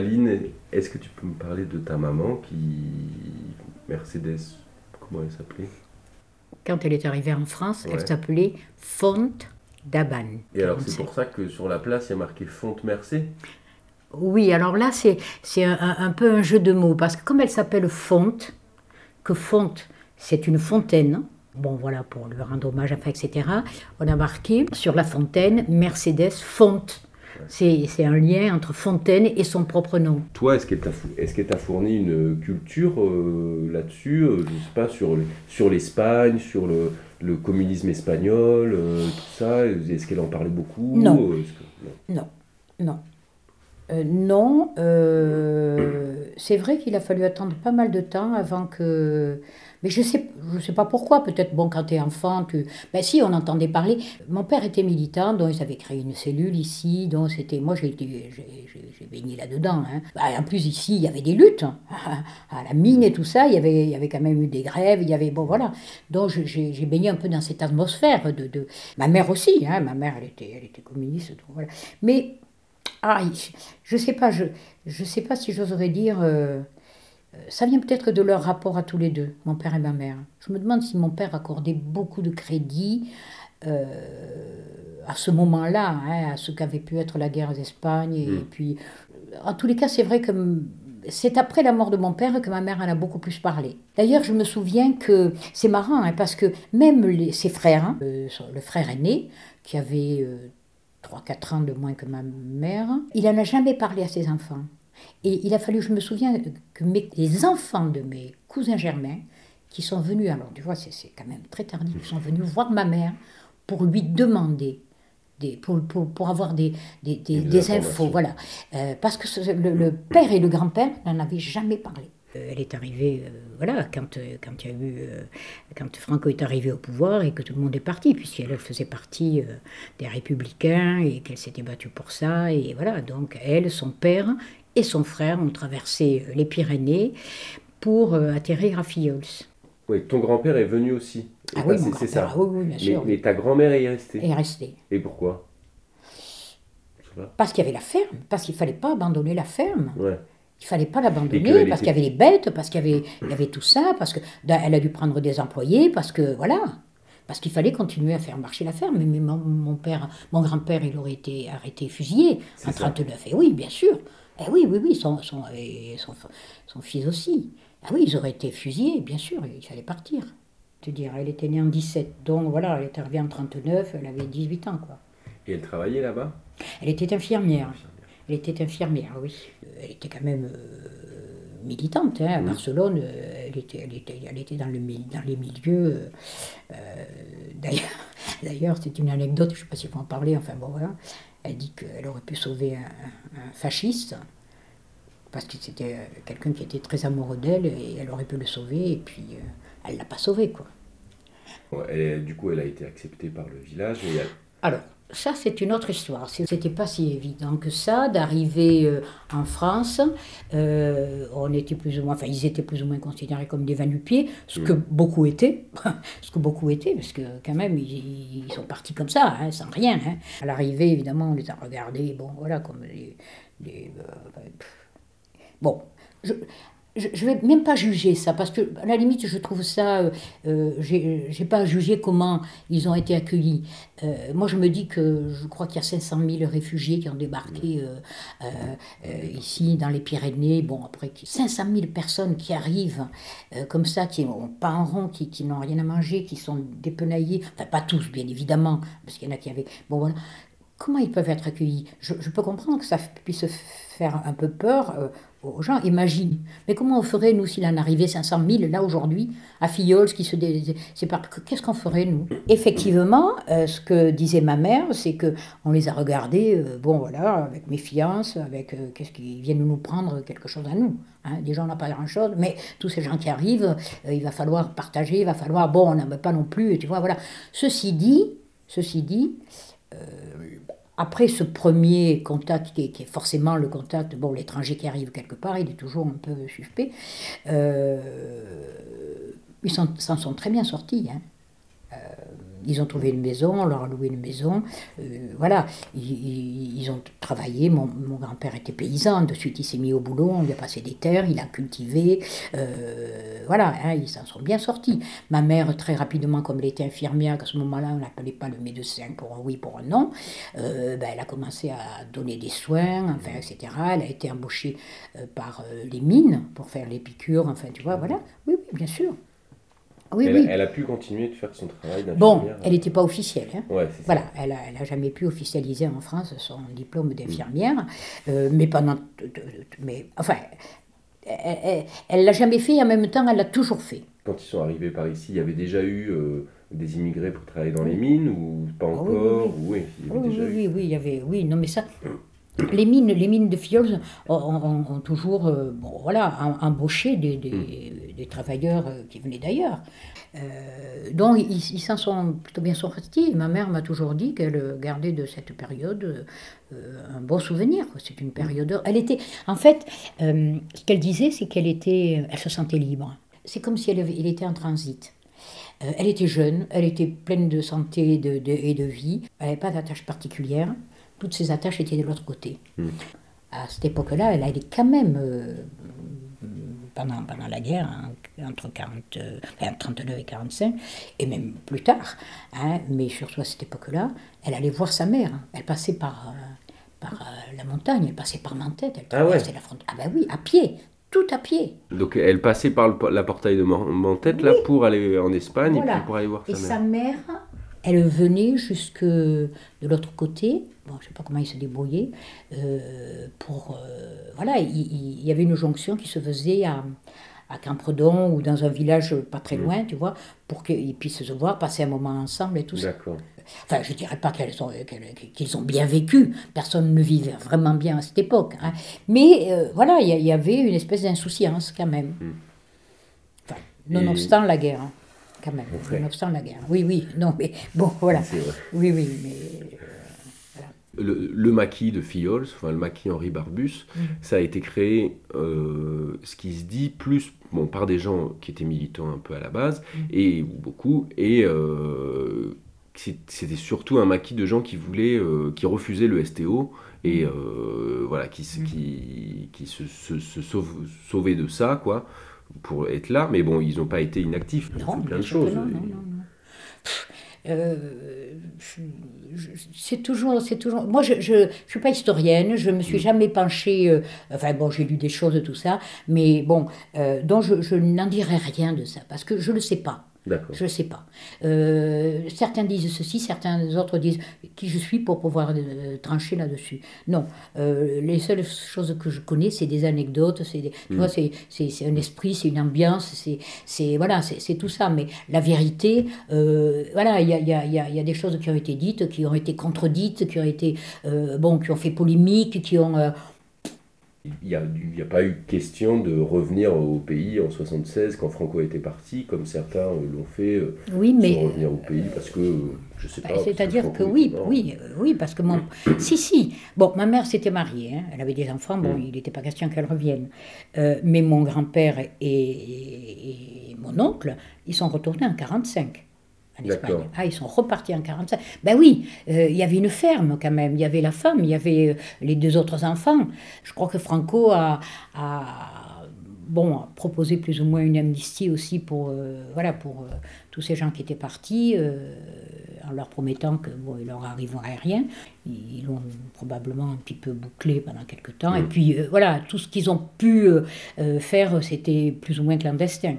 Aline, est-ce que tu peux me parler de ta maman qui. Mercedes, comment elle s'appelait? Quand elle est arrivée en France, Ouais. elle s'appelait Fonte d'Aban. Et alors c'est pour ça que sur la place il y a marqué Fonte Mercé? Oui, alors là, c'est un, un- un peu un jeu de mots, parce que comme elle s'appelle Fonte, que Fonte, c'est une fontaine, bon voilà, pour lui rendre hommage, enfin, etc., on a marqué sur la fontaine Mercedes Fonte. C'est c'est un lien entre fontaine et son propre nom. Toi, est-ce qu'elle t'a fourni une culture euh, là-dessus euh, Je sais pas, sur, le- sur l'Espagne, sur le, le communisme espagnol, euh, tout ça Est-ce qu'elle en parlait beaucoup Non. Que- non. Non, non. Euh, non, euh, c'est vrai qu'il a fallu attendre pas mal de temps avant que... Mais je sais, je sais pas pourquoi, peut-être, bon, quand tu es enfant, tu... Ben si, on entendait parler. Mon père était militant, donc ils avaient créé une cellule ici, donc c'était... Moi, j'ai baigné là-dedans. Hein. Ben, en plus, ici, il y avait des luttes. hein. À la mine et tout ça, il y avait, il y avait quand même eu des grèves, il y avait... Bon, voilà. Donc, j'ai baigné un peu dans cette atmosphère de... de... Ma mère aussi, hein. Ma mère, elle était, elle était communiste, donc voilà. Mais... Ah, je sais pas, je, je sais pas si j'oserais dire. euh, ça vient peut-être de leur rapport à tous les deux, mon père et ma mère. Je me demande si mon père accordait beaucoup de crédit euh, à ce moment-là, hein, à ce qu'avait pu être la guerre d'Espagne. Et, Mm. puis, euh, en tous les cas, c'est vrai que c'est après la mort de mon père que ma mère en a beaucoup plus parlé. D'ailleurs, je me souviens que c'est marrant, hein, parce que même les- ses frères, hein, euh, le frère aîné, qui avait euh, 3-4 ans de moins que ma mère, il n'en a jamais parlé à ses enfants. Et il a fallu, je me souviens, que mes- les enfants de mes cousins germains, qui sont venus, alors tu vois, c'est quand même très tardif, ils sont venus voir ma mère pour lui demander, des, pour, pour, pour avoir des, des, des- Des infos. Voilà. Euh, parce que ce- le, le père et le grand-père n'en avaient jamais parlé. Euh, Elle est arrivée, euh, voilà, quand, quand il y a eu, quand Franco est arrivé au pouvoir et que tout le monde est parti, puisqu'elle faisait partie des Républicains et qu'elle s'était battue pour ça. Et voilà, donc elle, son père et son frère ont traversé euh, les Pyrénées pour euh, atterrir à Fillols. Oui, ton grand-père est venu aussi. Ah oui, c'est- ça. ah oui, oui, bien mais, sûr. mais ta grand-mère est restée. est resté. Et pourquoi? Parce qu'il y avait la ferme, parce qu'il fallait pas abandonner la ferme. Ouais. Il fallait pas l'abandonner qu'elle parce était- qu'il y avait les bêtes, parce qu'il y avait, il y avait tout ça, parce que ben, elle a dû prendre des employés, parce que voilà, parce qu'il fallait continuer à faire marcher la ferme. Mais mon, mon père, mon grand-père, il aurait été arrêté, fusillé en ça. 39. Et oui, bien sûr. Et oui, oui, oui, son, son, et son, son fils aussi. Ah oui, ils auraient été fusillés, bien sûr, il fallait partir. Te dire, elle était née en 17, donc voilà, elle est arrivée en 39, elle avait 18 ans, quoi. Et elle travaillait là-bas? Elle était infirmière. Elle était infirmière, oui. Elle était quand même euh, militante. hein. À Barcelone, euh, elle était, elle était, elle était dans, le, dans les milieux. euh, euh, D'ailleurs, c'est une anecdote, je ne sais pas si faut en parler, enfin bon voilà. Elle dit qu'elle aurait pu sauver un, un fasciste, parce que c'était euh, quelqu'un qui était très amoureux d'elle, et elle aurait pu le sauver, et puis euh, elle ne l'a pas sauvé, quoi. Elle- Du coup, elle a été acceptée par le village. Et elle- Alors, ça, c'est une autre histoire. C'était pas si évident que ça d'arriver euh, en France. Euh, on était plus ou moins, enfin, ils étaient plus ou moins considérés comme des va-nu-pieds, ce que beaucoup étaient, ce que beaucoup étaient, parce que quand même, ils, ils sont partis comme ça, hein, sans rien. hein. À l'arrivée, évidemment, on les a regardés, bon, voilà, comme des. des, euh, bon, je, je, je vais même pas juger ça parce que à la limite je trouve ça euh, euh, j'ai j'ai pas à juger comment ils ont été accueillis. Euh, moi je me dis que je crois qu'il y a 500 000 réfugiés qui ont débarqué euh, euh, ici dans les Pyrénées. Bon après qui- 500 000 personnes qui arrivent comme ça qui n'ont pas en rond qui, qui n'ont rien à manger qui sont dépenaillés. Enfin pas tous bien évidemment parce qu'il y en a qui avaient bon voilà. Comment ils peuvent être accueillis? Je, je peux comprendre que ça puisse faire un peu peur euh, aux gens. Imagine. Mais comment on ferait, nous, s'il en arrivait 500 000, là, aujourd'hui, à Fillols, qui se sépare Qu'est-ce qu'on ferait, nous? Effectivement, euh, ce que disait ma mère, c'est que on les a regardés, euh, bon, voilà, avec méfiance, avec euh, qu'est-ce qu'ils viennent nous prendre quelque chose à nous. Hein Déjà, on n'a pas grand-chose, mais tous ces gens qui arrivent, il va falloir partager, il va falloir, bon, on n'en veut pas non plus, tu vois, voilà. Ceci dit, ceci dit, après ce premier contact, qui est, forcément le contact, bon, l'étranger qui arrive quelque part, il est toujours un peu suspect, euh, ils s'en s'en sont très bien sortis. hein. Ils ont trouvé une maison, on leur a loué une maison. Euh, voilà, ils, ont travaillé. Mon, mon grand-père était paysan, de suite il s'est mis au boulot, on lui a passé des terres, il a cultivé. Euh, voilà, hein, ils s'en sont bien sortis. Ma mère, très rapidement, comme elle était infirmière, à ce moment-là, on n'appelait pas le médecin pour un oui, pour un non, euh, ben, elle a commencé à donner des soins, enfin, etc. Elle a été embauchée par les mines pour faire les piqûres, enfin, tu vois, voilà. Oui, oui, bien sûr. Oui, elle, oui. elle, a pu continuer de faire son travail Bon, elle n'était pas officielle. Hein. Ouais, voilà, elle n'a elle a jamais pu officialiser en France son diplôme d'infirmière, euh, mais pendant. Mais, enfin, elle ne l'a jamais fait et en même temps, elle l'a toujours fait. Quand ils sont arrivés par ici, il y avait déjà eu euh, des immigrés pour travailler dans les mines ou pas ah encore? Oui, déjà eu... oui, il y avait. Oui, non, mais ça. Les mines, les mines de Fiols ont, toujours euh, bon, voilà, embauché des, des, des travailleurs euh, qui venaient d'ailleurs. Euh, donc ils s'en sont plutôt bien sortis. Ma mère m'a toujours dit qu'elle gardait de cette période un bon souvenir. C'est une période. Elle était, en fait, ce qu'elle disait, c'est qu'elle était, elle se sentait libre. C'est comme si elle, elle était en transit. elle était jeune, elle était pleine de santé et de, et de vie. Elle n'avait pas d'attache particulière toutes ses attaches étaient de l'autre côté. Hmm. À cette époque-là, elle a été quand même, euh, pendant, pendant la guerre, entre 40, 39 euh, et 45, et même plus tard, hein, mais surtout à cette époque-là, elle allait voir sa mère. Elle passait par, euh, par la montagne, elle passait par Mantet, elle ah ouais. la frontière. Ah ben oui, à pied, tout à pied. Donc elle passait par le, la portail de Mantet là pour aller en Espagne et puis pour aller voir sa et mère. Et sa mère, elle venait jusque de l'autre côté, bon, je ne sais pas comment il se débrouillait, euh, pour... Euh, voilà, il, y avait une jonction qui se faisait à, à Campredon ou dans un village pas très mmh. loin, tu vois, pour qu'ils puissent se voir, passer un moment ensemble et tout ça. Enfin, je ne dirais pas qu'ils ont bien vécu, personne ne vivait vraiment bien à cette époque. Hein. Mais euh, voilà, il y, avait une espèce d'insouciance quand même. Mmh. Enfin, nonobstant la guerre. Quand même, nonobstant la guerre. Oui, oui, non, mais bon, voilà. Oui, oui, mais. Euh, le, le, maquis de Fiols, enfin le maquis Henri Barbus, mm. ça a été créé, euh, ce qui se dit, plus bon, par des gens qui étaient militants un peu à la base, mm. et ou beaucoup, et euh, c'était surtout un maquis de gens qui voulaient, qui refusaient le STO, et mm. voilà, qui, qui, qui se, se, sauvaient de ça, quoi pour être là, mais bon, ils n'ont pas été inactifs. Non, plein de choses. Euh, c'est toujours, c'est toujours. Moi, je, je, suis pas historienne, je me suis mm. jamais penchée. Euh, enfin bon, j'ai lu des choses tout ça, mais bon, euh, donc je, je n'en dirai rien de ça parce que je le sais pas. Je ne sais pas. Euh, certains disent ceci, certains autres disent qui je suis pour pouvoir euh, trancher là-dessus. Non, euh, les seules choses que je connais, c'est des anecdotes, c'est hmm. c'est un esprit, c'est une ambiance, c'est voilà, c'est tout ça. Mais la vérité, voilà, il y a, y, a, y a, des choses qui ont été dites, qui ont été contredites, qui ont été bon, qui ont fait polémique, qui ont il n'y a, a, pas eu question de revenir au pays en 76 quand Franco était parti, comme certains l'ont fait, euh, oui, mais, revenir au pays parce que, je sais pas. Bah, c'est-à-dire que, oui, oui, euh, oui, parce que mon... si, si, bon, ma mère s'était mariée, hein, elle avait des enfants, bon, mm. il n'était pas question qu'elle revienne. Euh, mais mon grand-père et, et, mon oncle, ils sont retournés en 45 en Espagne. Ah, ils sont repartis en 45. Ben oui, euh, il y avait une ferme quand même. Il y avait la femme, il y avait euh, les deux autres enfants. Je crois que Franco a, bon, proposé plus ou moins une amnistie aussi pour, euh, voilà, pour tous ces gens qui étaient partis, en leur promettant que bon, il leur arriverait rien. Ils l'ont probablement un petit peu bouclé pendant quelques temps. Et puis voilà, tout ce qu'ils ont pu faire, c'était plus ou moins clandestin.